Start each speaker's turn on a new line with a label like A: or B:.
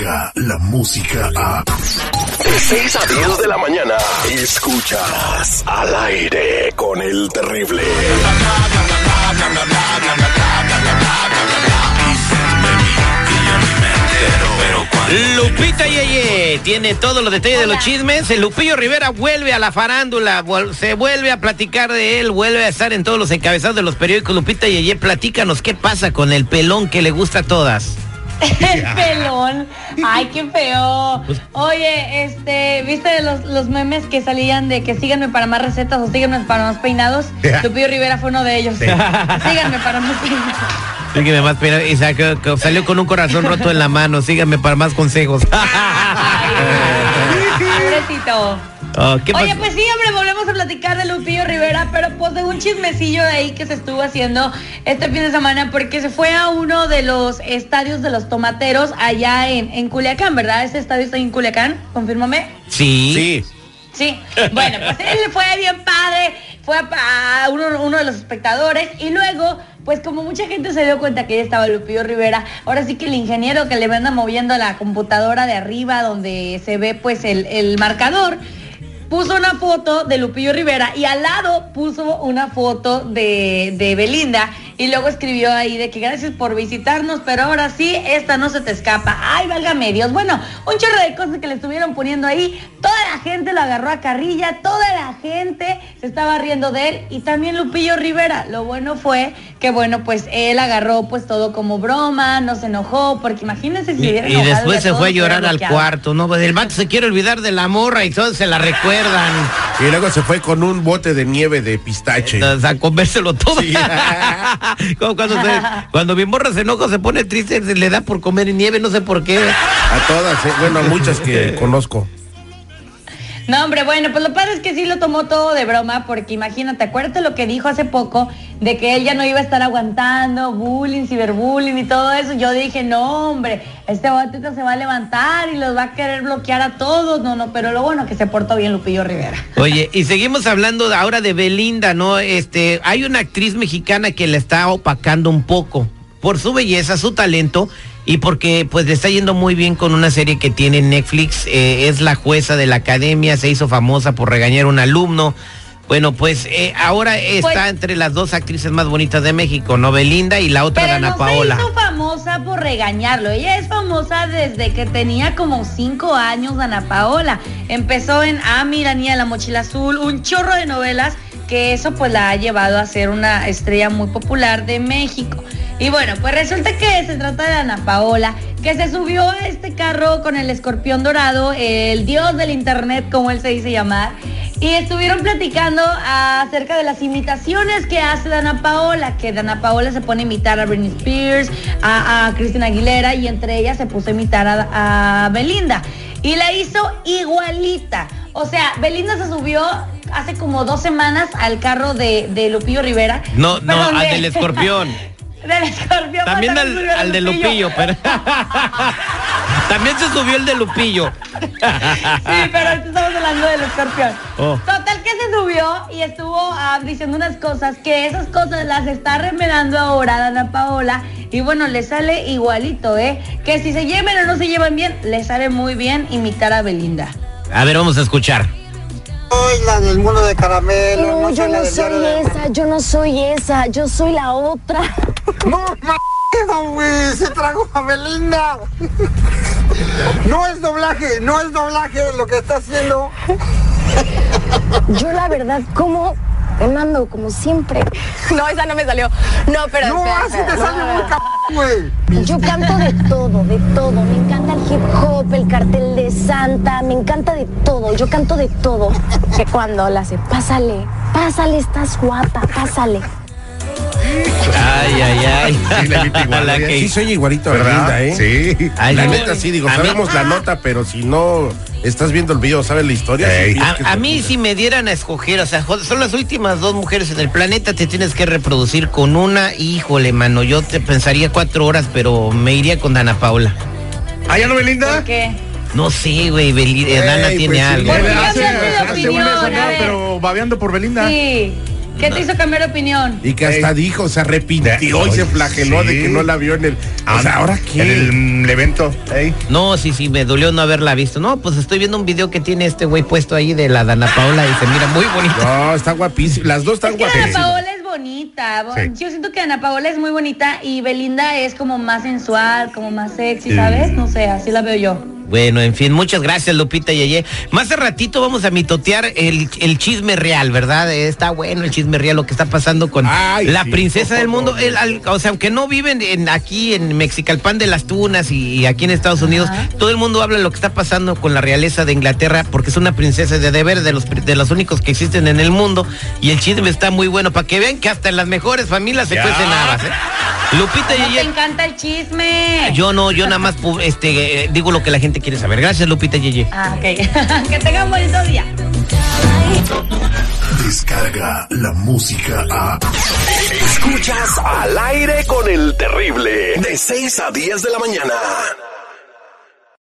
A: la música a...
B: De 6 a 10 de la mañana, escuchas al aire con el terrible.
C: Lupita Yeye tiene todos los detalles de los chismes. El Lupillo Rivera vuelve a la farándula, se vuelve a platicar de él, vuelve a estar en todos los encabezados de los periódicos. Lupita Yeye, platícanos qué pasa con el pelón que le gusta a todas.
D: El pelón. Ay, qué feo. Oye, este, ¿viste los, los memes que salían de que síganme para más recetas o síganme para más peinados? Lupillo Rivera fue uno de ellos. síganme para más peinados.
C: Sígueme más pena y que salió con un corazón roto en la mano. Síganme para más consejos.
D: Pobrecito.
C: Oh, ¿qué
D: Oye, pues sí, hombre, volvemos a platicar de Lupillo Rivera, pero pues de un chismecillo de ahí que se estuvo haciendo este fin de semana porque se fue a uno de los estadios de los tomateros allá en, en Culiacán, ¿verdad? Ese estadio está en Culiacán, confírmame.
C: Sí.
E: Sí.
D: Sí, bueno, pues él fue bien padre, fue a, a uno, uno de los espectadores y luego, pues como mucha gente se dio cuenta que ya estaba Lupillo Rivera, ahora sí que el ingeniero que le anda moviendo la computadora de arriba donde se ve pues el, el marcador, puso una foto de Lupillo Rivera y al lado puso una foto de, de Belinda y luego escribió ahí de que gracias por visitarnos, pero ahora sí, esta no se te escapa. Ay, válgame Dios. Bueno, un chorro de cosas que le estuvieron poniendo ahí. Toda la gente lo agarró a carrilla, toda la gente se estaba riendo de él y también Lupillo Rivera. Lo bueno fue que, bueno, pues él agarró pues todo como broma, no se enojó, porque imagínense si
C: Y,
D: hubiera
C: y después se fue a llorar al
D: bloqueado.
C: cuarto, ¿no? Pues el vato se quiere olvidar de la morra y todos se la recuerdan.
E: Y luego se fue con un bote de nieve de pistache.
C: Entonces, a comérselo todo.
E: Sí.
C: Como cuando, se- cuando mi morra se enoja, se pone triste, se le da por comer nieve, no sé por qué.
E: A todas, eh, bueno, a muchas que conozco.
D: No, hombre, bueno, pues lo padre es que sí lo tomó todo de broma, porque imagínate, acuérdate lo que dijo hace poco, de que él ya no iba a estar aguantando bullying, ciberbullying y todo eso. Yo dije, no, hombre, este botito se va a levantar y los va a querer bloquear a todos. No, no, pero lo bueno que se portó bien Lupillo Rivera.
C: Oye, y seguimos hablando ahora de Belinda, ¿no? Este, hay una actriz mexicana que la está opacando un poco por su belleza, su talento y porque pues le está yendo muy bien con una serie que tiene en Netflix. eh, es la jueza de la academia, se hizo famosa por regañar a un alumno. Bueno, pues eh, ahora está
D: Pues-
C: entre las dos actrices más bonitas de México, ¿no? Belinda y la otra
D: Pero
C: Dana
D: no
C: Paola.
D: se hizo famosa por regañarlo. Ella es famosa desde que tenía como cinco años, Ana Paola. Empezó en Ah, mira, niña, la mochila azul, un chorro de novelas que eso pues la ha llevado a ser una estrella muy popular de México. Y bueno, pues resulta que se trata de Ana Paola, que se subió a este carro con el escorpión dorado, el dios del internet, como él se dice llamar, y estuvieron platicando acerca de las imitaciones que hace Dana Paola, que Dana Paola se pone a imitar a Britney Spears, a, a Christina Aguilera, y entre ellas se puso a imitar a, a Belinda. Y la hizo igualita. O sea, Belinda se subió hace como dos semanas al carro de, de Lupillo Rivera.
C: No, no, al
D: de-
C: del escorpión.
D: del escorpión.
C: También al,
D: subió
C: al de Lupillo, pero también se subió el de Lupillo.
D: Sí, pero ahorita estamos hablando del escorpión.
C: Oh.
D: Total que se subió y estuvo ah, diciendo unas cosas que esas cosas las está remedando ahora Dana Paola. Y bueno, le sale igualito, ¿eh? Que si se lleven o no se llevan bien, le sale muy bien imitar a Belinda.
C: A ver, vamos a escuchar.
F: soy la del mundo de caramelo,
G: No,
F: no,
G: yo no soy
F: de-
G: esa, yo no soy esa, yo soy la otra.
F: No, güey, se tragó a Belinda. No es doblaje, no es doblaje lo que está haciendo.
G: Yo la verdad, como ando como siempre. No, esa no me salió. No, pero
F: No,
G: espera,
F: así te
G: espera,
F: sale
G: no,
F: muy cabrón, güey.
G: Yo canto de todo, de todo. Me encanta el hip hop, el cartel de Santa, me encanta de todo. Yo canto de todo. Que cuando la hace, pásale, pásale, estás guapa, pásale.
C: Ay, ay, ay.
H: Sí, la imita igual,
C: La que-
E: Sí, soy igualito a
H: ¿Verdad?
E: Belinda, ¿eh?
H: Sí.
C: Ay,
E: La
C: no.
E: neta, sí, digo,
C: A mí-
E: sabemos la nota, pero si no estás viendo el video, sabes la historia. sí,
C: A, a mí si me dieran a escoger, o sea, son las últimas dos mujeres en el planeta, te tienes que reproducir con una, híjole, mano, yo te pensaría cuatro horas, pero me iría con Dana Paula.
H: ¿Ah, ya no, Belinda?
D: ¿Por qué?
C: No sé, güey, Beli- eh, Dana tiene
E: pues sí.
C: algo.
H: Hace- hace
D: opinión, a
H: pero babeando por Belinda.
D: Sí. ¿Qué te hizo cambiar de opinión?
E: Y que hasta dijo, se arrepintió y se flageló de que no la vio en el. O sea, ¿ahora qué?
H: En el mm, evento.
C: No, sí, sí, me dolió no haberla visto. No, pues estoy viendo un video que tiene este güey puesto ahí de la Dana Paola y se mira muy bonito.
E: No, está guapísima. Las dos están
D: Es
E: guapísimas.
D: Paola es bonita. bo-
H: Sí.
D: Yo siento que Ana Paola es muy bonita y Belinda es como más sensual, como más sexy,
H: Sí.
D: ¿sabes? No sé, así la veo yo.
C: Bueno, en fin, muchas gracias Lupita Yeye. Más de ratito vamos a mitotear el, el chisme real, ¿verdad? Está bueno el chisme real, lo que está pasando con
E: Ay,
C: la
E: sí,
C: princesa del mundo.
E: favor.
C: El- al- o sea, aunque no viven en, aquí en Mexicalpan de las Tunas y, y aquí en Estados Unidos,
D: Ajá.
C: todo el mundo habla de lo que está pasando con la realeza de Inglaterra porque es una princesa de deber de los, de los únicos que existen en el mundo y el chisme está muy bueno para que vean que hasta en las mejores familias se cuecen habas, ¿eh? Lupita
D: ¿Cómo te
C: Yeye.
D: encanta el chisme?
C: Yo no, yo nada más este, eh, digo lo que la gente quiere saber. Gracias, Lupita Yeye.
D: Ah, ok. que tengan bonito día.
A: Descarga la música a.
B: Escuchas al aire con el terrible. De 6 a 10 de la mañana.